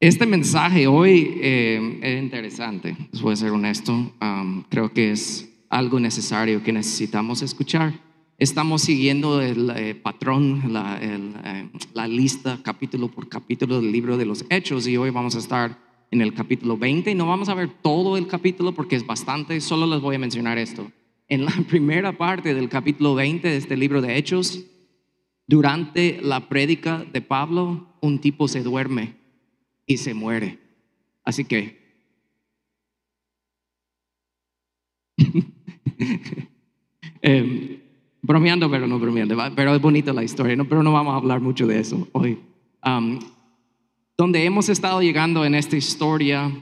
Este mensaje hoy eh, es interesante, les voy a ser honesto. Um, creo que es algo necesario que necesitamos escuchar. Estamos siguiendo el eh, patrón, la, el, eh, la lista capítulo por capítulo del libro de los Hechos y hoy vamos a estar en el capítulo 20 y no vamos a ver todo el capítulo porque es bastante, solo les voy a mencionar esto. En la primera parte del capítulo 20 de este libro de Hechos, durante la prédica de Pablo, un tipo se duerme y se muere. Así que... eh, bromeando, pero no bromeando, pero es bonita la historia, pero no vamos a hablar mucho de eso hoy. Um, donde hemos estado llegando en esta historia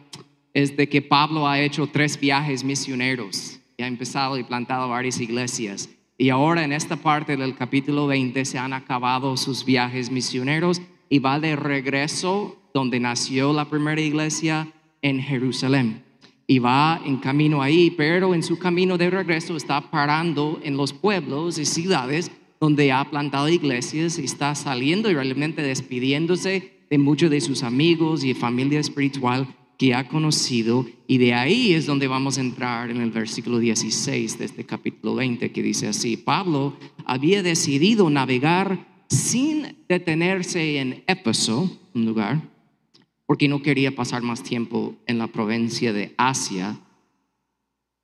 es de que Pablo ha hecho tres viajes misioneros y ha empezado y plantado varias iglesias. Y ahora en esta parte del capítulo 20 se han acabado sus viajes misioneros y va de regreso donde nació la primera iglesia en Jerusalén. Y va en camino ahí, pero en su camino de regreso está parando en los pueblos y ciudades donde ha plantado iglesias y está saliendo y realmente despidiéndose de muchos de sus amigos y familia espiritual que ha conocido. Y de ahí es donde vamos a entrar en el versículo 16 de este capítulo 20 que dice así, Pablo había decidido navegar sin detenerse en Éfeso, un lugar, porque no quería pasar más tiempo en la provincia de Asia,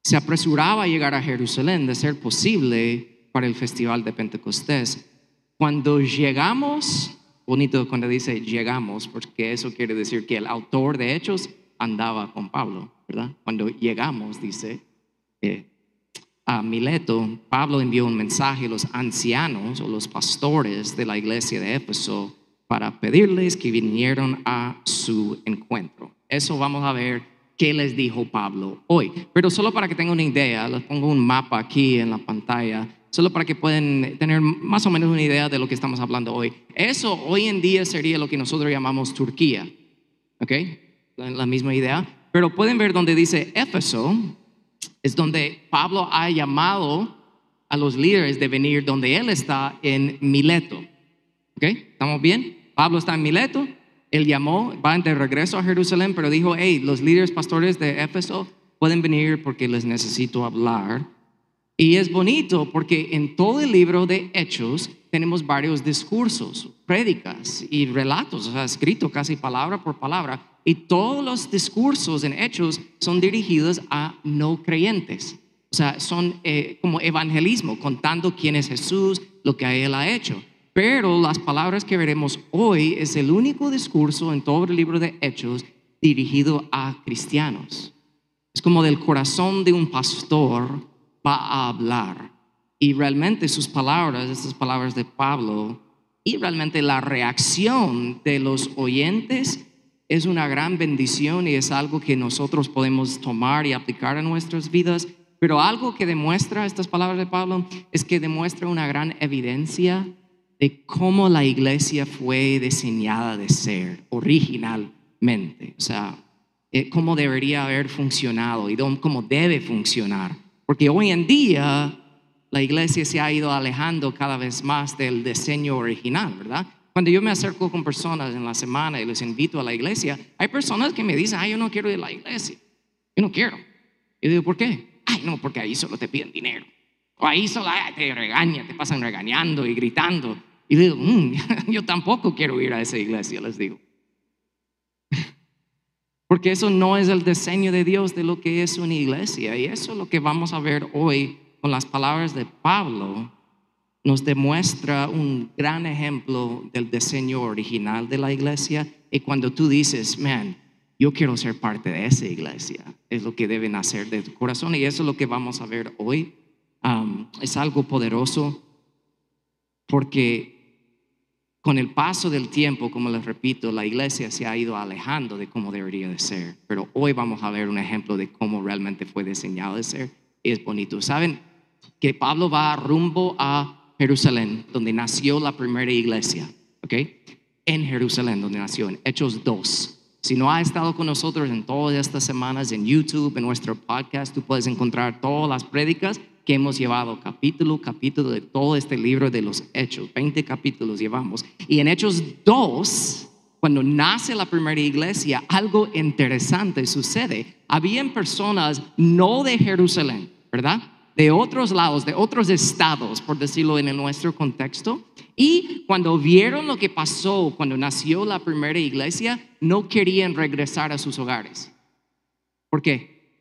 se apresuraba a llegar a Jerusalén de ser posible para el festival de Pentecostés. Cuando llegamos, bonito cuando dice llegamos, porque eso quiere decir que el autor de Hechos andaba con Pablo, ¿verdad? Cuando llegamos, dice, eh, a Mileto, Pablo envió un mensaje a los ancianos o los pastores de la iglesia de Éfeso para pedirles que vinieran a su encuentro. Eso vamos a ver qué les dijo Pablo hoy. Pero solo para que tengan una idea, les pongo un mapa aquí en la pantalla, solo para que puedan tener más o menos una idea de lo que estamos hablando hoy. Eso hoy en día sería lo que nosotros llamamos Turquía, ¿ok? La misma idea. Pero pueden ver donde dice Éfeso, es donde Pablo ha llamado a los líderes de venir donde él está en Mileto. ¿Ok? ¿Estamos bien? Pablo está en Mileto, él llamó, va de regreso a Jerusalén, pero dijo, hey, los líderes pastores de Éfeso pueden venir porque les necesito hablar. Y es bonito porque en todo el libro de Hechos tenemos varios discursos, prédicas y relatos, o sea, escrito casi palabra por palabra. Y todos los discursos en Hechos son dirigidos a no creyentes. O sea, son eh, como evangelismo, contando quién es Jesús, lo que Él ha hecho. Pero las palabras que veremos hoy es el único discurso en todo el libro de Hechos dirigido a cristianos. Es como del corazón de un pastor va a hablar. Y realmente sus palabras, estas palabras de Pablo, y realmente la reacción de los oyentes es una gran bendición y es algo que nosotros podemos tomar y aplicar en nuestras vidas. Pero algo que demuestra estas palabras de Pablo es que demuestra una gran evidencia de cómo la iglesia fue diseñada de ser originalmente, o sea, eh, cómo debería haber funcionado y cómo debe funcionar. Porque hoy en día la iglesia se ha ido alejando cada vez más del diseño original, ¿verdad? Cuando yo me acerco con personas en la semana y les invito a la iglesia, hay personas que me dicen, ay, yo no quiero ir a la iglesia, yo no quiero. Y digo, ¿por qué? Ay, no, porque ahí solo te piden dinero. O ahí solo te regañan, te pasan regañando y gritando. Y digo, mm, yo tampoco quiero ir a esa iglesia, les digo. Porque eso no es el diseño de Dios de lo que es una iglesia. Y eso es lo que vamos a ver hoy con las palabras de Pablo. Nos demuestra un gran ejemplo del diseño original de la iglesia. Y cuando tú dices, man, yo quiero ser parte de esa iglesia, es lo que deben hacer de tu corazón. Y eso es lo que vamos a ver hoy. Um, es algo poderoso porque con el paso del tiempo, como les repito, la iglesia se ha ido alejando de cómo debería de ser. Pero hoy vamos a ver un ejemplo de cómo realmente fue diseñado de ser. Es bonito. ¿Saben que Pablo va rumbo a Jerusalén, donde nació la primera iglesia? ¿Ok? En Jerusalén, donde nació, en Hechos 2. Si no ha estado con nosotros en todas estas semanas en YouTube, en nuestro podcast, tú puedes encontrar todas las prédicas que hemos llevado capítulo, capítulo de todo este libro de los Hechos. 20 capítulos llevamos. Y en Hechos 2 cuando nace la primera iglesia, algo interesante sucede. Habían personas no de Jerusalén, ¿verdad? De otros lados, de otros estados, por decirlo en nuestro contexto. Y cuando vieron lo que pasó cuando nació la primera iglesia, no querían regresar a sus hogares. ¿Por qué?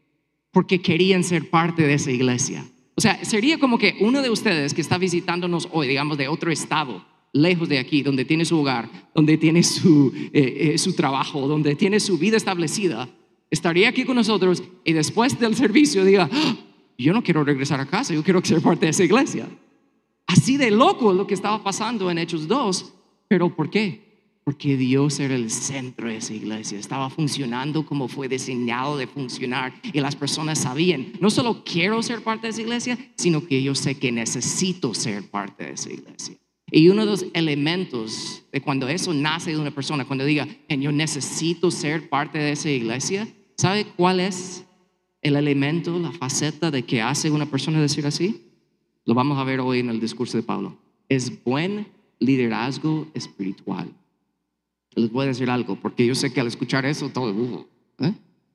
Porque querían ser parte de esa iglesia. O sea, sería como que uno de ustedes que está visitándonos hoy, digamos, de otro estado, lejos de aquí, donde tiene su hogar, donde tiene su, eh, eh, su trabajo, donde tiene su vida establecida, estaría aquí con nosotros y después del servicio diga, "Ah, yo no quiero regresar a casa, yo quiero ser parte de esa iglesia. Así de loco lo que estaba pasando en Hechos 2, pero ¿por qué? Porque Dios era el centro de esa iglesia, estaba funcionando como fue diseñado de funcionar y las personas sabían, no solo quiero ser parte de esa iglesia, sino que yo sé que necesito ser parte de esa iglesia. Y uno de los elementos de cuando eso nace de una persona, cuando diga, "En, yo necesito ser parte de esa iglesia, ¿sabe cuál es el elemento, la faceta de que hace una persona decir así? Lo vamos a ver hoy en el discurso de Pablo. Es buen liderazgo espiritual. Les voy a decir algo, porque yo sé que al escuchar eso, todo, uh, ¿eh?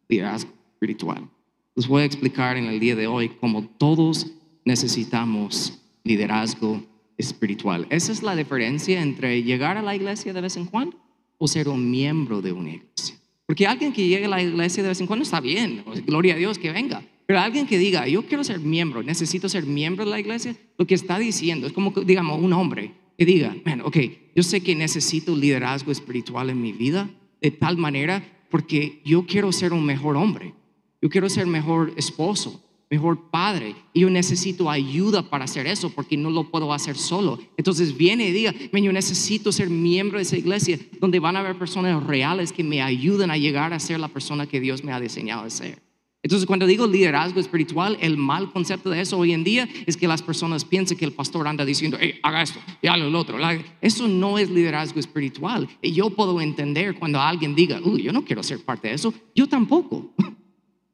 liderazgo espiritual. Les voy a explicar en el día de hoy cómo todos necesitamos liderazgo espiritual. Esa es la diferencia entre llegar a la iglesia de vez en cuando o ser un miembro de una iglesia. Porque alguien que llegue a la iglesia de vez en cuando está bien, gloria a Dios que venga. Pero alguien que diga, yo quiero ser miembro, necesito ser miembro de la iglesia, lo que está diciendo es como, digamos, un hombre que diga, man, ok, yo sé que necesito liderazgo espiritual en mi vida de tal manera porque yo quiero ser un mejor hombre, yo quiero ser mejor esposo, mejor padre, y yo necesito ayuda para hacer eso porque no lo puedo hacer solo. Entonces viene y diga, yo necesito ser miembro de esa iglesia donde van a haber personas reales que me ayuden a llegar a ser la persona que Dios me ha diseñado a ser. Entonces, cuando digo liderazgo espiritual, el mal concepto de eso hoy en día es que las personas piensan que el pastor anda diciendo, hey, haga esto y haga lo otro. Eso no es liderazgo espiritual. Y yo puedo entender cuando alguien diga, uy, yo no quiero ser parte de eso. Yo tampoco.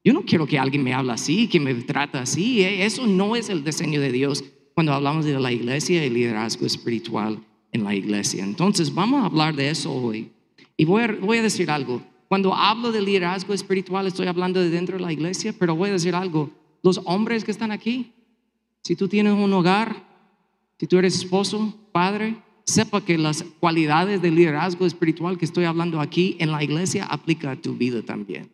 Yo no quiero que alguien me hable así, que me trate así. Eso no es el diseño de Dios cuando hablamos de la iglesia y liderazgo espiritual en la iglesia. Entonces, vamos a hablar de eso hoy. Y voy a, voy a decir algo. Cuando hablo de liderazgo espiritual, estoy hablando de dentro de la iglesia, pero voy a decir algo. Los hombres que están aquí, si tú tienes un hogar, si tú eres esposo, padre, sepa que las cualidades de liderazgo espiritual que estoy hablando aquí en la iglesia aplica a tu vida también,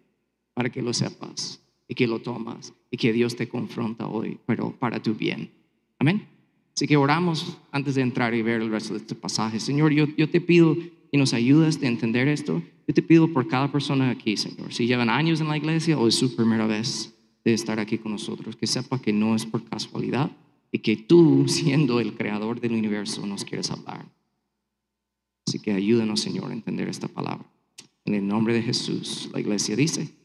para que lo sepas y que lo tomas y que Dios te confronta hoy, pero para tu bien. Amén. Así que oramos antes de entrar y ver el resto de este pasaje. Señor, yo, yo te pido que nos ayudes a entender esto. Yo te pido por cada persona aquí, Señor, si llevan años en la iglesia o es su primera vez de estar aquí con nosotros, que sepa que no es por casualidad y que tú, siendo el creador del universo, nos quieres hablar. Así que ayúdanos, Señor, a entender esta palabra. En el nombre de Jesús, la iglesia dice,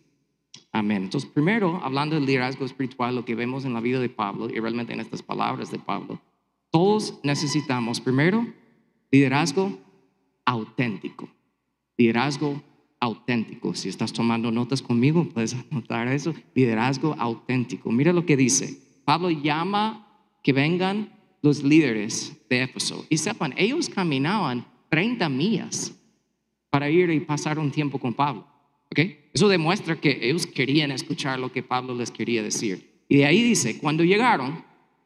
amén. Entonces, primero, hablando del liderazgo espiritual, lo que vemos en la vida de Pablo y realmente en estas palabras de Pablo, todos necesitamos, primero, liderazgo auténtico. Liderazgo auténtico. Si estás tomando notas conmigo, puedes anotar eso. Liderazgo auténtico. Mira lo que dice. Pablo llama que vengan los líderes de Éfeso. Y sepan, ellos caminaban 30 millas para ir y pasar un tiempo con Pablo. Eso demuestra que ellos querían escuchar lo que Pablo les quería decir. Y de ahí dice, cuando llegaron,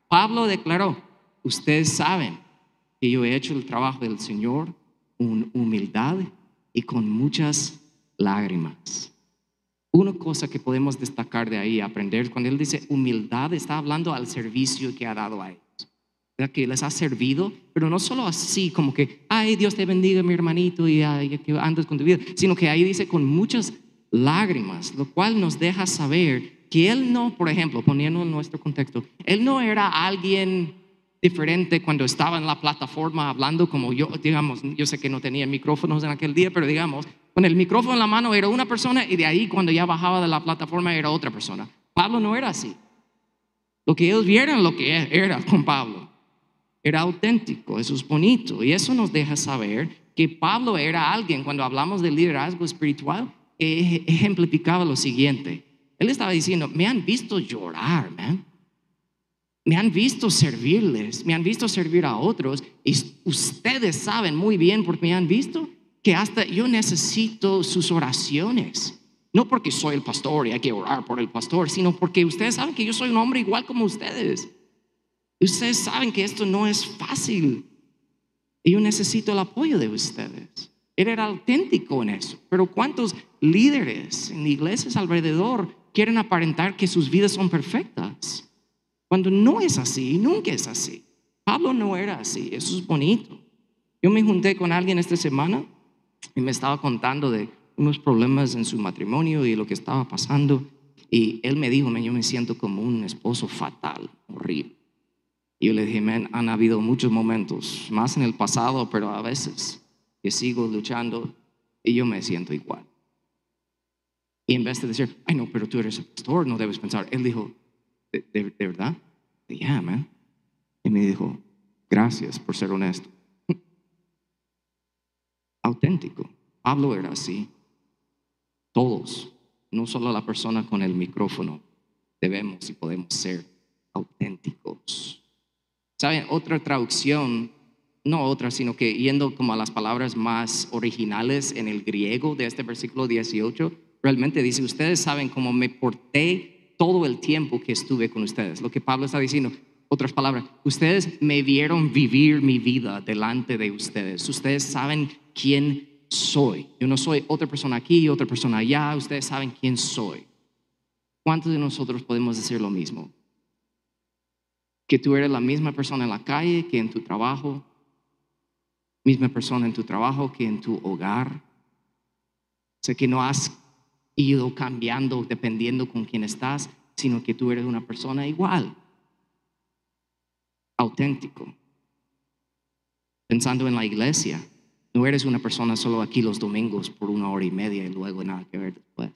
Pablo declaró, ustedes saben que yo he hecho el trabajo del Señor con humildad y con muchas lágrimas. Una cosa que podemos destacar de ahí, aprender, cuando él dice humildad, está hablando al servicio que ha dado a ellos. ¿Verdad? Que les ha servido, pero no solo así, como que, ay, Dios te bendiga, mi hermanito, y ay, que andes con tu vida, sino que ahí dice con muchas lágrimas, lo cual nos deja saber que él no, por ejemplo, poniendo en nuestro contexto, él no era alguien diferente cuando estaba en la plataforma hablando como yo, digamos, yo sé que no tenía micrófonos en aquel día, pero digamos, con el micrófono en la mano era una persona y de ahí cuando ya bajaba de la plataforma era otra persona. Pablo no era así. Lo que ellos vieron lo que era con Pablo. Era auténtico, eso es bonito. Y eso nos deja saber que Pablo era alguien, cuando hablamos de liderazgo espiritual, que ejemplificaba lo siguiente. Él estaba diciendo, me han visto llorar, man me han visto servirles, me han visto servir a otros y ustedes saben muy bien porque me han visto que hasta yo necesito sus oraciones. No porque soy el pastor y hay que orar por el pastor, sino porque ustedes saben que yo soy un hombre igual como ustedes. Ustedes saben que esto no es fácil. Y yo necesito el apoyo de ustedes. Él era auténtico en eso. Pero ¿cuántos líderes en iglesias alrededor quieren aparentar que sus vidas son perfectas? Cuando no es así, nunca es así. Pablo no era así, eso es bonito. Yo me junté con alguien esta semana y me estaba contando de unos problemas en su matrimonio y lo que estaba pasando. Y él me dijo, yo me siento como un esposo fatal, horrible. Y yo le dije, man, han habido muchos momentos, más en el pasado, pero a veces que sigo luchando y yo me siento igual. Y en vez de decir, ay no, pero tú eres el pastor, no debes pensar, él dijo, ¿de, de, de verdad? Yeah, man. Y me dijo, gracias por ser honesto. Auténtico. Pablo era así. Todos, no solo la persona con el micrófono, debemos y podemos ser auténticos. ¿Saben? Otra traducción, no otra, sino que yendo como a las palabras más originales en el griego de este versículo 18, realmente dice, ustedes saben cómo me porté todo el tiempo que estuve con ustedes. Lo que Pablo está diciendo, otras palabras, ustedes me vieron vivir mi vida delante de ustedes. Ustedes saben quién soy. Yo no soy otra persona aquí, otra persona allá. Ustedes saben quién soy. ¿Cuántos de nosotros podemos decir lo mismo? Que tú eres la misma persona en la calle que en tu trabajo, misma persona en tu trabajo que en tu hogar. Sea, que no has ido cambiando dependiendo con quién estás, sino que tú eres una persona igual auténtico. Pensando en la iglesia, no eres una persona solo aquí los domingos por una hora y media y luego nada que ver después.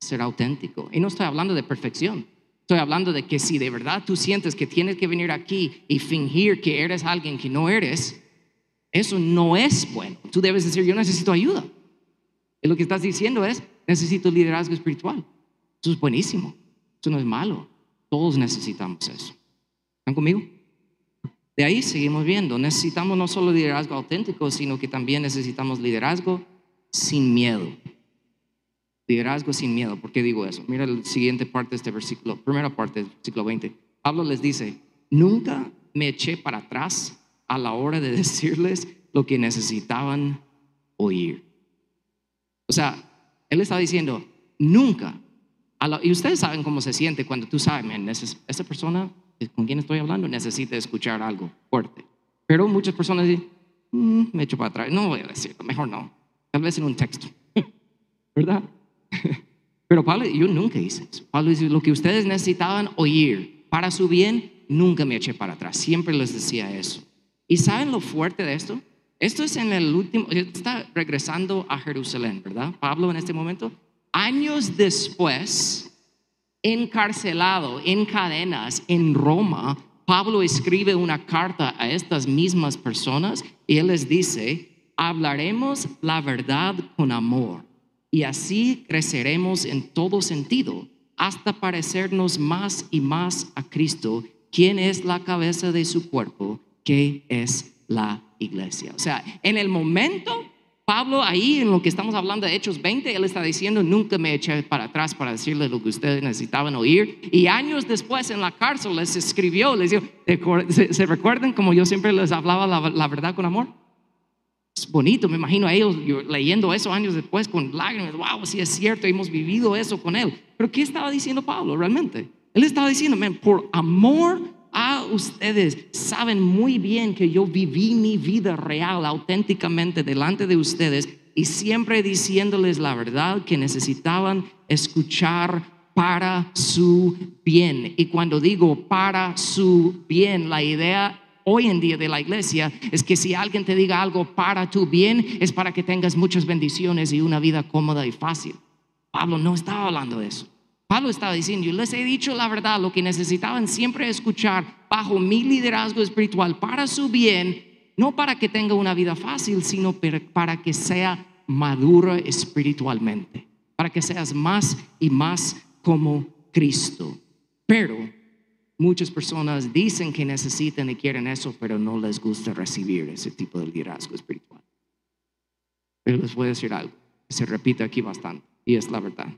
Ser auténtico. Y no estoy hablando de perfección. Estoy hablando de que si de verdad tú sientes que tienes que venir aquí y fingir que eres alguien que no eres, eso no es bueno. Tú debes decir, yo necesito ayuda. Y lo que estás diciendo es, necesito liderazgo espiritual. Eso es buenísimo. Eso no es malo. Todos necesitamos eso. ¿Están conmigo? De ahí seguimos viendo, necesitamos no solo liderazgo auténtico, sino que también necesitamos liderazgo sin miedo. Liderazgo sin miedo. ¿Por qué digo eso? Mira la siguiente parte de este versículo, primera parte del versículo 20. Pablo les dice, nunca me eché para atrás a la hora de decirles lo que necesitaban oír. O sea, él está diciendo, nunca. y ustedes saben cómo se siente cuando tú sabes, esa persona con quién estoy hablando necesita escuchar algo fuerte. Pero muchas personas dicen, mm, me echo para atrás, no voy a decirlo, mejor no, tal vez en un texto, ¿verdad? Pero Pablo, yo nunca hice eso. Pablo dice, lo que ustedes necesitaban oír para su bien, nunca me eché para atrás, siempre les decía eso. ¿Y saben lo fuerte de esto? Esto es en el último, está regresando a Jerusalén, ¿verdad? Pablo en este momento. Años después, encarcelado en cadenas en Roma, Pablo escribe una carta a estas mismas personas y él les dice, hablaremos la verdad con amor y así creceremos en todo sentido hasta parecernos más y más a Cristo, quien es la cabeza de su cuerpo, que es la iglesia. O sea, en el momento Pablo ahí en lo que estamos hablando de Hechos 20, él está diciendo, nunca me eché para atrás para decirles lo que ustedes necesitaban oír. Y años después en la cárcel les escribió, les dijo, ¿se, recuerdan como yo siempre les hablaba la, verdad con amor? Es bonito, me imagino a ellos leyendo eso años después con lágrimas, wow, sí es cierto, hemos vivido eso con él. Pero ¿qué estaba diciendo Pablo realmente? Él estaba diciendo, por amor a ustedes saben muy bien que yo viví mi vida real, auténticamente delante de ustedes y siempre diciéndoles la verdad que necesitaban escuchar para su bien. Y cuando digo para su bien, la idea hoy en día de la iglesia es que si alguien te diga algo para tu bien, es para que tengas muchas bendiciones y una vida cómoda y fácil. Pablo no estaba hablando de eso. Pablo estaba diciendo, yo les he dicho la verdad, lo que necesitaban siempre escuchar bajo mi liderazgo espiritual para su bien, no para que tenga una vida fácil, sino para que sea maduro espiritualmente, para que seas más y más como Cristo. Pero muchas personas dicen que necesitan y quieren eso, pero no les gusta recibir ese tipo de liderazgo espiritual. Pero les voy a decir algo, se repite aquí bastante, y es la verdad.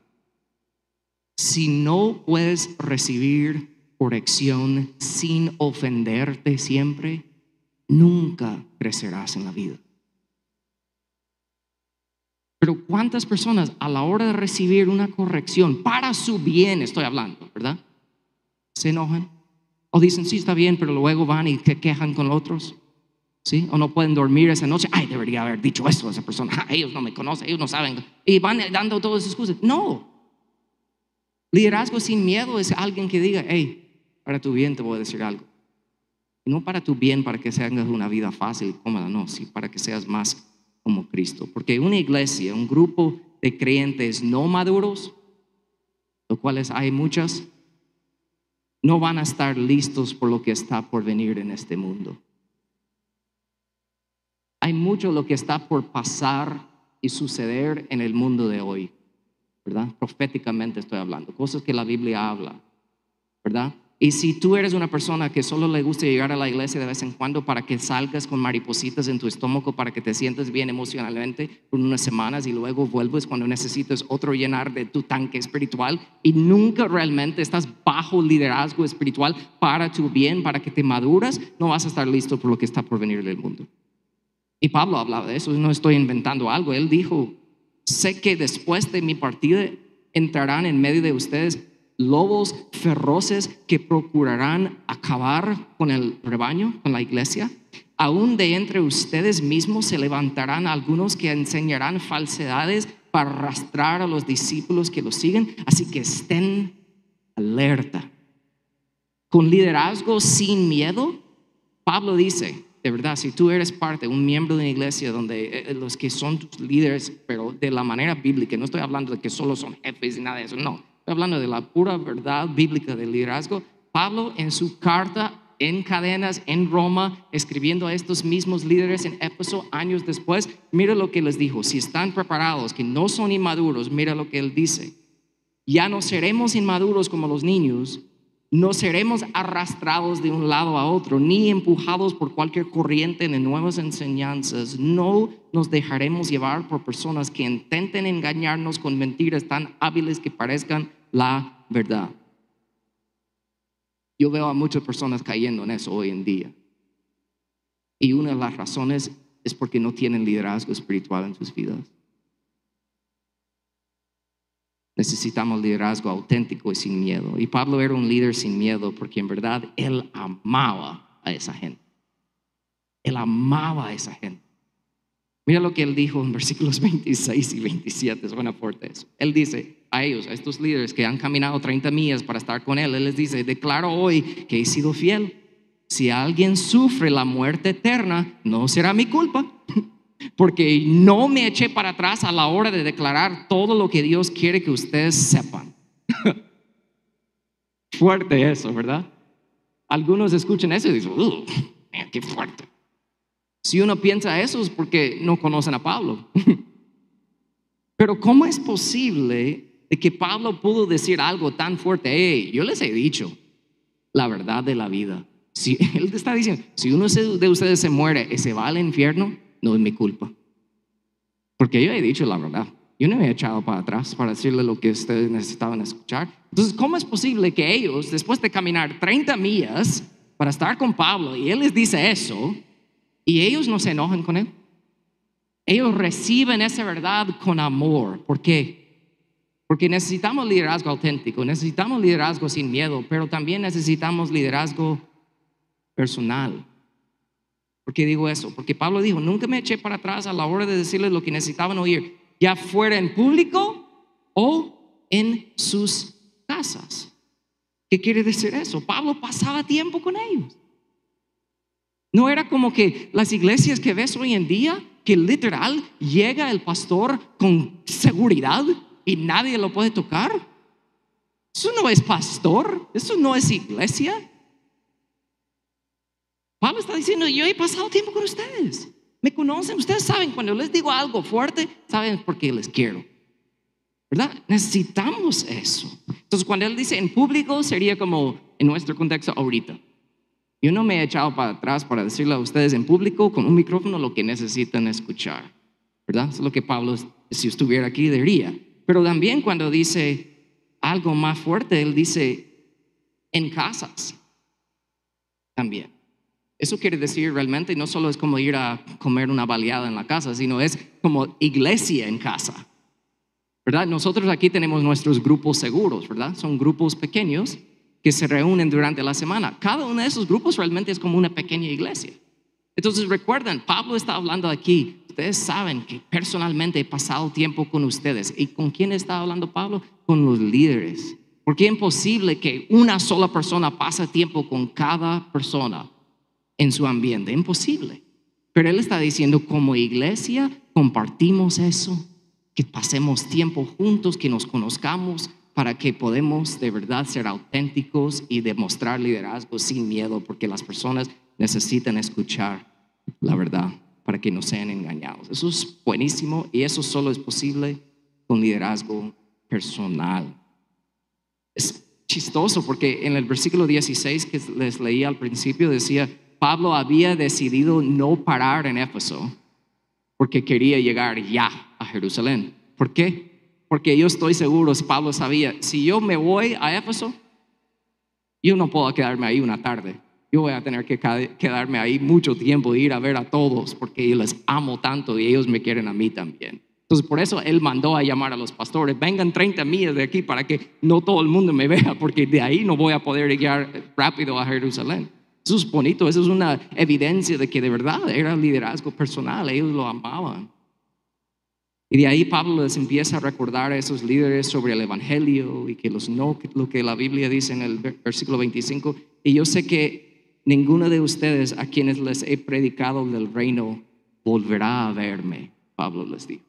Si no puedes recibir corrección sin ofenderte siempre, nunca crecerás en la vida. Pero ¿cuántas personas a la hora de recibir una corrección para su bien, estoy hablando, ¿verdad? Se enojan o dicen, sí, está bien, pero luego van y se quejan con otros. ¿Sí? O no pueden dormir esa noche. Ay, debería haber dicho esto a esa persona. ellos no me conocen, ellos no saben. Y van dando todas esas excusas. No. Liderazgo sin miedo es alguien que diga, hey, para tu bien te voy a decir algo. Y no para tu bien, para que seas una vida fácil cómoda, no, sí, para que seas más como Cristo. Porque una iglesia, un grupo de creyentes no maduros, los cuales hay muchas, no van a estar listos por lo que está por venir en este mundo. Hay mucho lo que está por pasar y suceder en el mundo de hoy, ¿verdad? Proféticamente estoy hablando, cosas que la Biblia habla, ¿verdad? Y si tú eres una persona que solo le gusta llegar a la iglesia de vez en cuando para que salgas con maripositas en tu estómago, para que te sientas bien emocionalmente por unas semanas y luego vuelves cuando necesites otro llenar de tu tanque espiritual y nunca realmente estás bajo liderazgo espiritual para tu bien, para que te maduras, no vas a estar listo por lo que está por venir del mundo. Y Pablo hablaba de eso, no estoy inventando algo. Él dijo, sé que después de mi partida entrarán en medio de ustedes lobos feroces que procurarán acabar con el rebaño, con la iglesia. Aún de entre ustedes mismos se levantarán algunos que enseñarán falsedades para arrastrar a los discípulos que los siguen. Así que estén alerta. Con liderazgo sin miedo, Pablo dice, de verdad, si tú eres parte, un miembro de una iglesia donde eh, los que son tus líderes, pero de la manera bíblica, no estoy hablando de que solo son jefes y nada de eso, no, hablando de la pura verdad bíblica del liderazgo. Pablo en su carta en cadenas en Roma, escribiendo a estos mismos líderes en Éfeso años después, mira lo que les dijo, si están preparados, que no son inmaduros, mira lo que él dice, ya no seremos inmaduros como los niños, no seremos arrastrados de un lado a otro, ni empujados por cualquier corriente de nuevas enseñanzas. No nos dejaremos llevar por personas que intenten engañarnos con mentiras tan hábiles que parezcan la verdad. Yo veo a muchas personas cayendo en eso hoy en día. Y una de las razones es porque no tienen liderazgo espiritual en sus vidas. Necesitamos liderazgo auténtico y sin miedo. Y Pablo era un líder sin miedo porque en verdad él amaba a esa gente. Él amaba a esa gente. Mira lo que él dijo en versículos 26 y 27, suena fuerte eso. Él dice a ellos, a estos líderes que han caminado 30 millas para estar con él, él les dice, declaro hoy que he sido fiel. Si alguien sufre la muerte eterna, no será mi culpa, porque no me eché para atrás a la hora de declarar todo lo que Dios quiere que ustedes sepan. fuerte eso, ¿verdad? Algunos escuchan eso y dicen, qué fuerte. Si uno piensa eso es porque no conocen a Pablo. Pero ¿cómo es posible de que Pablo pudo decir algo tan fuerte? Yo les he dicho la verdad de la vida. Si él está diciendo, si uno de ustedes se muere y se va al infierno, no es mi culpa. Porque yo he dicho la verdad. Yo no me he echado para atrás para decirle lo que ustedes necesitaban escuchar. Entonces, ¿cómo es posible que ellos, después de caminar 30 millas para estar con Pablo, y él les dice eso, y ellos no se enojan con él. Ellos reciben esa verdad con amor. ¿Por qué? Porque necesitamos liderazgo auténtico, necesitamos liderazgo sin miedo, pero también necesitamos liderazgo personal. ¿Por qué digo eso? Porque Pablo dijo, nunca me eché para atrás a la hora de decirles lo que necesitaban oír, ya fuera en público o en sus casas. ¿Qué quiere decir eso? Pablo pasaba tiempo con ellos. No era como que las iglesias que ves hoy en día, que literal llega el pastor con seguridad y nadie lo puede tocar. Eso no es pastor, eso no es iglesia. Pablo está diciendo, yo he pasado tiempo con ustedes. Me conocen, ustedes saben, cuando les digo algo fuerte, saben por qué les quiero. ¿Verdad? Necesitamos eso. Entonces, cuando él dice en público, sería como en nuestro contexto ahorita. Yo no me he echado para atrás para decirle a ustedes en público con un micrófono lo que necesitan escuchar. ¿verdad? Es lo que Pablo, si estuviera aquí, diría. Pero también cuando dice algo más fuerte, él dice en casas también. Eso quiere decir realmente no solo es como ir a comer una baleada en la casa, sino es como iglesia en casa. ¿Verdad? Nosotros aquí tenemos nuestros grupos seguros, ¿verdad? Son grupos pequeños que se reúnen durante la semana. Cada uno de esos grupos realmente es como una pequeña iglesia. Entonces recuerden, Pablo está hablando aquí. Ustedes saben que personalmente he pasado tiempo con ustedes. ¿Y con quién está hablando Pablo? Con los líderes. Porque es imposible que una sola persona pase tiempo con cada persona en su ambiente. Imposible. Pero él está diciendo, como iglesia, compartimos eso que pasemos tiempo juntos, que nos conozcamos para que podamos de verdad ser auténticos y demostrar liderazgo sin miedo, porque las personas necesitan escuchar la verdad para que no sean engañados. Eso es buenísimo y eso solo es posible con liderazgo personal. Es chistoso porque en el versículo 16 que les leí al principio decía, Pablo había decidido no parar en Éfeso porque quería llegar ya a Jerusalén. ¿Por qué? Porque yo estoy seguro, Pablo sabía, si yo me voy a Éfeso, yo no puedo quedarme ahí una tarde. Yo voy a tener que quedarme ahí mucho tiempo ir a ver a todos porque yo les amo tanto y ellos me quieren a mí también. Entonces, por eso él mandó a llamar a los pastores, vengan 30 millas de aquí para que no todo el mundo me vea, porque de ahí no voy a poder llegar rápido a Jerusalén. Eso es bonito, eso es una evidencia de que de verdad era liderazgo personal, ellos lo amaban. Y de ahí Pablo les empieza a recordar a esos líderes sobre el Evangelio y que los no, lo que la Biblia dice en el versículo 25. Y yo sé que ninguno de ustedes a quienes les he predicado del reino volverá a verme, Pablo les dijo.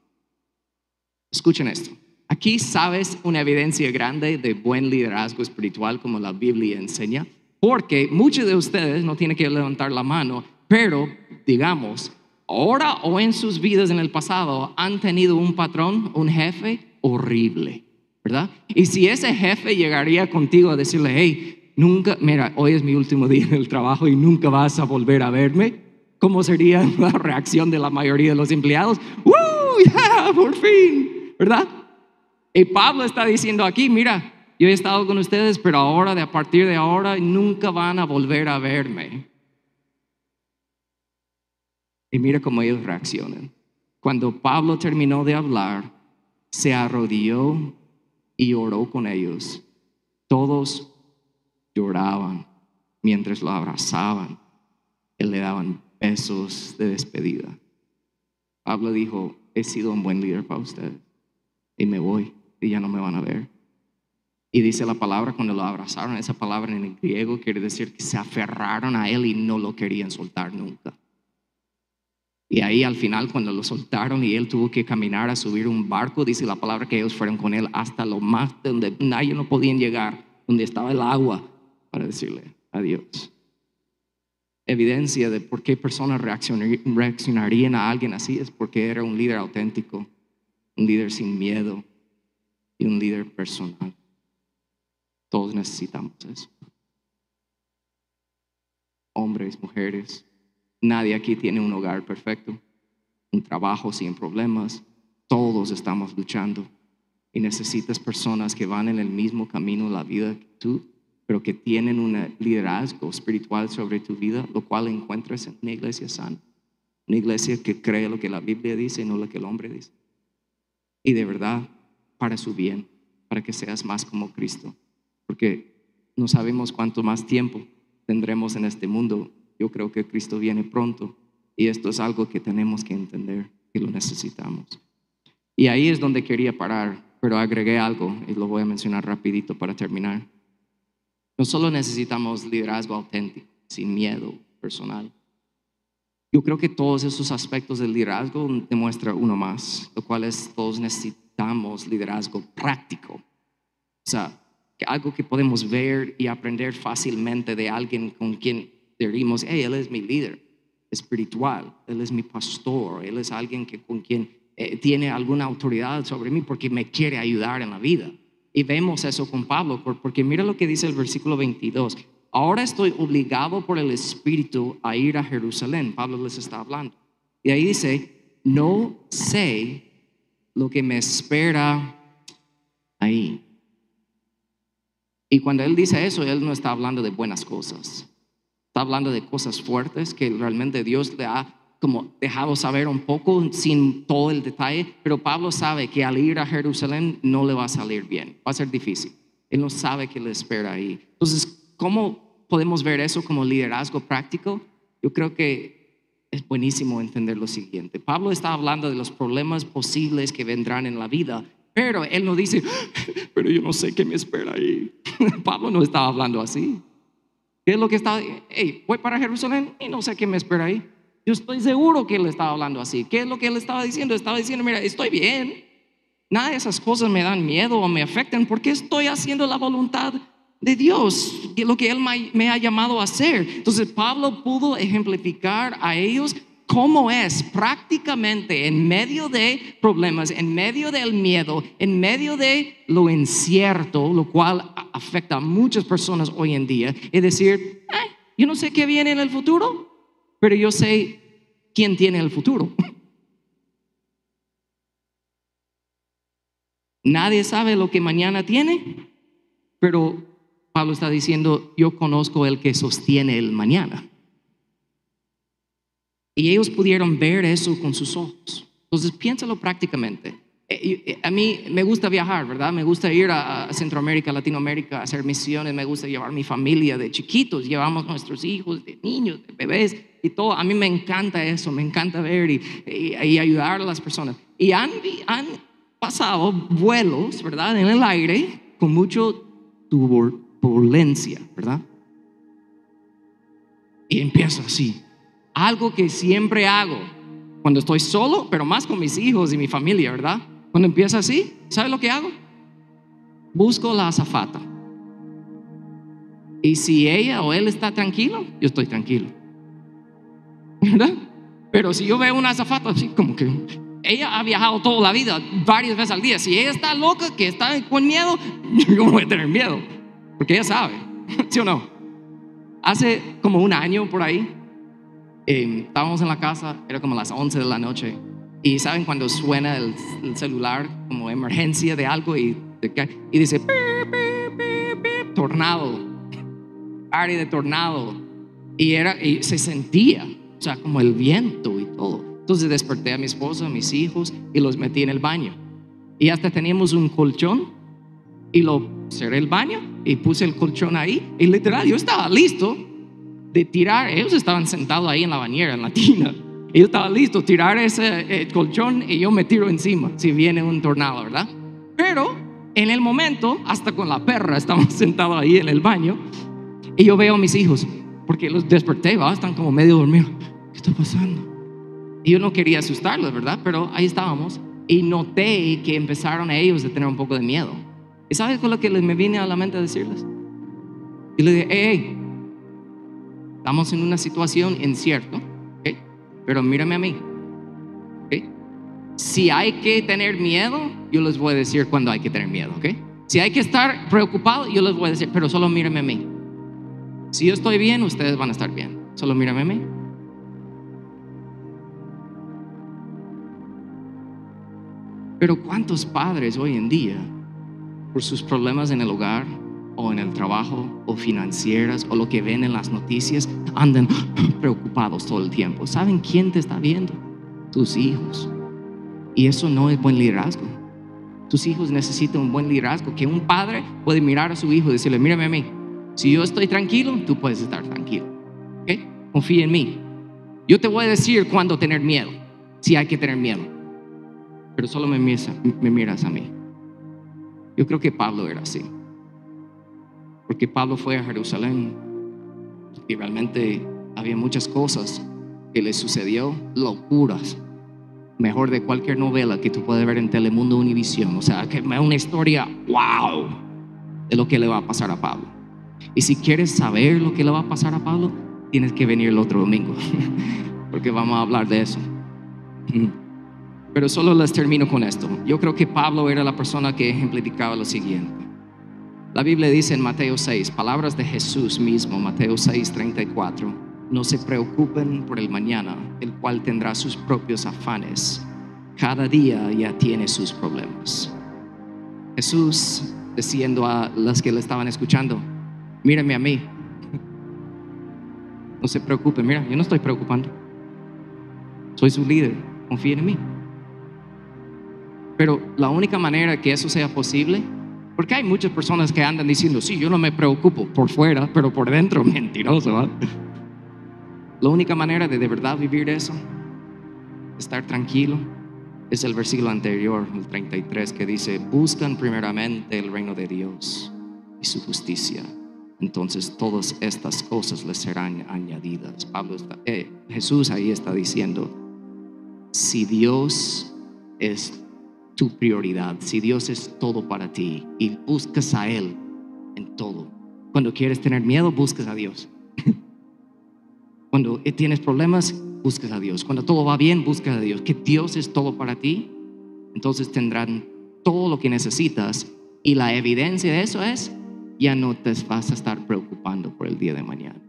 Escuchen esto. Aquí sabes una evidencia grande de buen liderazgo espiritual como la Biblia enseña, porque muchos de ustedes no tienen que levantar la mano, pero digamos, ahora o en sus vidas en el pasado han tenido un patrón, un jefe horrible, ¿verdad? Y si ese jefe llegaría contigo a decirle, hey, nunca, mira, hoy es mi último día en el trabajo y nunca vas a volver a verme, ¿cómo sería la reacción de la mayoría de los empleados? ¡Woo! ¡Ya! ¡Por fin! ¿Verdad? Y Pablo está diciendo aquí, mira, yo he estado con ustedes, pero ahora, de a partir de ahora, nunca van a volver a verme. Y mira cómo ellos reaccionan. Cuando Pablo terminó de hablar, se arrodilló y oró con ellos. Todos lloraban mientras lo abrazaban y le daban besos de despedida. Pablo dijo, he sido un buen líder para ustedes y me voy y ya no me van a ver. Y dice la palabra cuando lo abrazaron, esa palabra en el griego quiere decir que se aferraron a él y no lo querían soltar nunca. Y ahí al final cuando lo soltaron y él tuvo que caminar a subir un barco, dice la palabra que ellos fueron con él hasta lo más donde nadie no podían llegar, donde estaba el agua, para decirle adiós. Evidencia de por qué personas reaccionarían a alguien así es porque era un líder auténtico, un líder sin miedo y un líder personal. Todos necesitamos eso. Hombres, mujeres, Nadie aquí tiene un hogar perfecto, un trabajo sin problemas. Todos estamos luchando y necesitas personas que van en el mismo camino de la vida que tú, pero que tienen un liderazgo espiritual sobre tu vida, lo cual encuentras en una iglesia sana. Una iglesia que cree lo que la Biblia dice y no lo que el hombre dice. Y de verdad, para su bien, para que seas más como Cristo. Porque no sabemos cuánto más tiempo tendremos en este mundo yo creo que Cristo viene pronto y esto es algo que tenemos que entender, que lo necesitamos. Y ahí es donde quería parar, pero agregué algo y lo voy a mencionar rapidito para terminar. No solo necesitamos liderazgo auténtico, sin miedo personal. Yo creo que todos esos aspectos del liderazgo demuestra uno más, lo cual es todos necesitamos liderazgo práctico. O sea, algo que podemos ver y aprender fácilmente de alguien con quien decimos, hey, Él es mi líder espiritual, Él es mi pastor, Él es alguien que, con quien eh, tiene alguna autoridad sobre mí porque me quiere ayudar en la vida. Y vemos eso con Pablo, porque mira lo que dice el versículo 22. Ahora estoy obligado por el Espíritu a ir a Jerusalén. Pablo les está hablando. Y ahí dice, no sé lo que me espera ahí. Y cuando él dice eso, él no está hablando de buenas cosas. Está hablando de cosas fuertes que realmente Dios le ha como dejado saber un poco sin todo el detalle, pero Pablo sabe que al ir a Jerusalén no le va a salir bien, va a ser difícil. Él no sabe qué le espera ahí. Entonces, ¿cómo podemos ver eso como liderazgo práctico? Yo creo que es buenísimo entender lo siguiente. Pablo está hablando de los problemas posibles que vendrán en la vida, pero él no dice, pero yo no sé qué me espera ahí. Pablo no estaba hablando así. ¿Qué es lo que está? Hey, voy para Jerusalén y no sé qué me espera ahí. Yo estoy seguro que él estaba hablando así. ¿Qué es lo que él estaba diciendo? Estaba diciendo, mira, estoy bien. Nada de esas cosas me dan miedo o me afectan porque estoy haciendo la voluntad de Dios, lo que Él me ha llamado a hacer. Entonces Pablo pudo ejemplificar a ellos cómo es prácticamente en medio de problemas, en medio del miedo, en medio de lo incierto, lo cual afecta a muchas personas hoy en día, es decir, yo no sé qué viene en el futuro, pero yo sé quién tiene el futuro. Nadie sabe lo que mañana tiene, pero Pablo está diciendo, yo conozco el que sostiene el mañana. Y ellos pudieron ver eso con sus ojos. Entonces piénsalo prácticamente. Eh, eh, a mí me gusta viajar, ¿verdad? Me gusta ir a Centroamérica, Latinoamérica, a hacer misiones, me gusta llevar mi familia de chiquitos, llevamos nuestros hijos, de niños, de bebés y todo. A mí me encanta eso, me encanta ver y, ayudar a las personas. Y han, han pasado vuelos, ¿verdad? En el aire con mucho turbulencia, ¿verdad? Y empiezo así. Algo que siempre hago cuando estoy solo, pero más con mis hijos y mi familia, ¿verdad? Cuando empieza así, ¿sabe lo que hago? Busco la azafata. Y si ella o él está tranquilo, yo estoy tranquilo. ¿Verdad? Pero si yo veo una azafata así como que ella ha viajado toda la vida, varias veces al día. Si ella está loca, que está con miedo, yo voy a tener miedo. Porque ella sabe, ¿sí o no? Hace como un año por ahí, eh, estábamos en la casa, era como las 11 de la noche y saben cuando suena el, celular como emergencia de algo y, y dice tornado, área de tornado. Y, era, y se sentía, o sea, como el viento y todo. Entonces desperté a mi esposa, a mis hijos y los metí en el baño. Y hasta teníamos un colchón y lo cerré el baño y puse el colchón ahí. Y literal, yo estaba listo de tirar. Ellos estaban sentados ahí en la bañera, en la tina. Yo estaba listo, tirar ese eh, colchón y yo me tiro encima si viene un tornado, ¿verdad? Pero en el momento, hasta con la perra, estamos sentados ahí en el baño y yo veo a mis hijos, porque los desperté, ¿va? están como medio dormidos. ¿Qué está pasando? Y yo no quería asustarlos, ¿verdad? Pero ahí estábamos y noté que empezaron a ellos a tener un poco de miedo. ¿Y sabes con lo que me vine a la mente a decirles? Y le dije, hey, estamos en una situación incierta pero mírame a mí. Si hay que tener miedo, yo les voy a decir cuando hay que tener miedo. ¿okay? Si hay que estar preocupado, yo les voy a decir, pero solo mírame a mí. Si yo estoy bien, ustedes van a estar bien. Solo mírame a mí. Pero ¿cuántos padres hoy en día, por sus problemas en el hogar, o en el trabajo o financieras o lo que ven en las noticias andan preocupados todo el tiempo. ¿Saben quién te está viendo? Tus hijos. Y eso no es buen liderazgo. Tus hijos necesitan un buen liderazgo, que un padre puede mirar a su hijo y decirle, mírame a mí, si yo estoy tranquilo, tú puedes estar tranquilo. ¿Okay? Confía en mí. Yo te voy a decir cuándo tener miedo, si hay que tener miedo. Pero solo me me miras a mí. Yo creo que Pablo era así. Porque Pablo fue a Jerusalén y realmente había muchas cosas que le sucedió, locuras, mejor de cualquier novela que tú puedes ver en Telemundo Univisión. O sea, que es una historia, wow, de lo que le va a pasar a Pablo. Y si quieres saber lo que le va a pasar a Pablo, tienes que venir el otro domingo, porque vamos a hablar de eso. Pero solo les termino con esto. Yo creo que Pablo era la persona que ejemplificaba lo siguiente. La Biblia dice en Mateo 6, palabras de Jesús mismo, Mateo 6, 34. No se preocupen por el mañana, el cual tendrá sus propios afanes. Cada día ya tiene sus problemas. Jesús diciendo a las que le estaban escuchando, mírenme a mí. No se preocupen, mira, yo no estoy preocupando. Soy su líder, confíen en mí. Pero la única manera que eso sea posible, porque hay muchas personas que andan diciendo, sí, yo no me preocupo por fuera, pero por dentro, mentiroso. ¿verdad? La única manera de de verdad vivir eso, estar tranquilo, es el versículo anterior, el 33, que dice, buscan primeramente el reino de Dios y su justicia. Entonces todas estas cosas les serán añadidas. Pablo está, eh, Jesús ahí está diciendo, si Dios es tu prioridad, si Dios es todo para ti y buscas a Él en todo. Cuando quieres tener miedo, buscas a Dios. Cuando tienes problemas, buscas a Dios. Cuando todo va bien, buscas a Dios. Que Dios es todo para ti, entonces tendrán todo lo que necesitas. Y la evidencia de eso es, ya no te vas a estar preocupando por el día de mañana.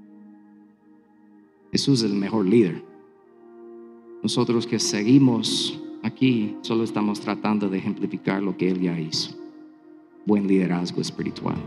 Jesús es el mejor líder. Nosotros que seguimos aquí solo estamos tratando de ejemplificar lo que Él ya hizo. Buen liderazgo espiritual.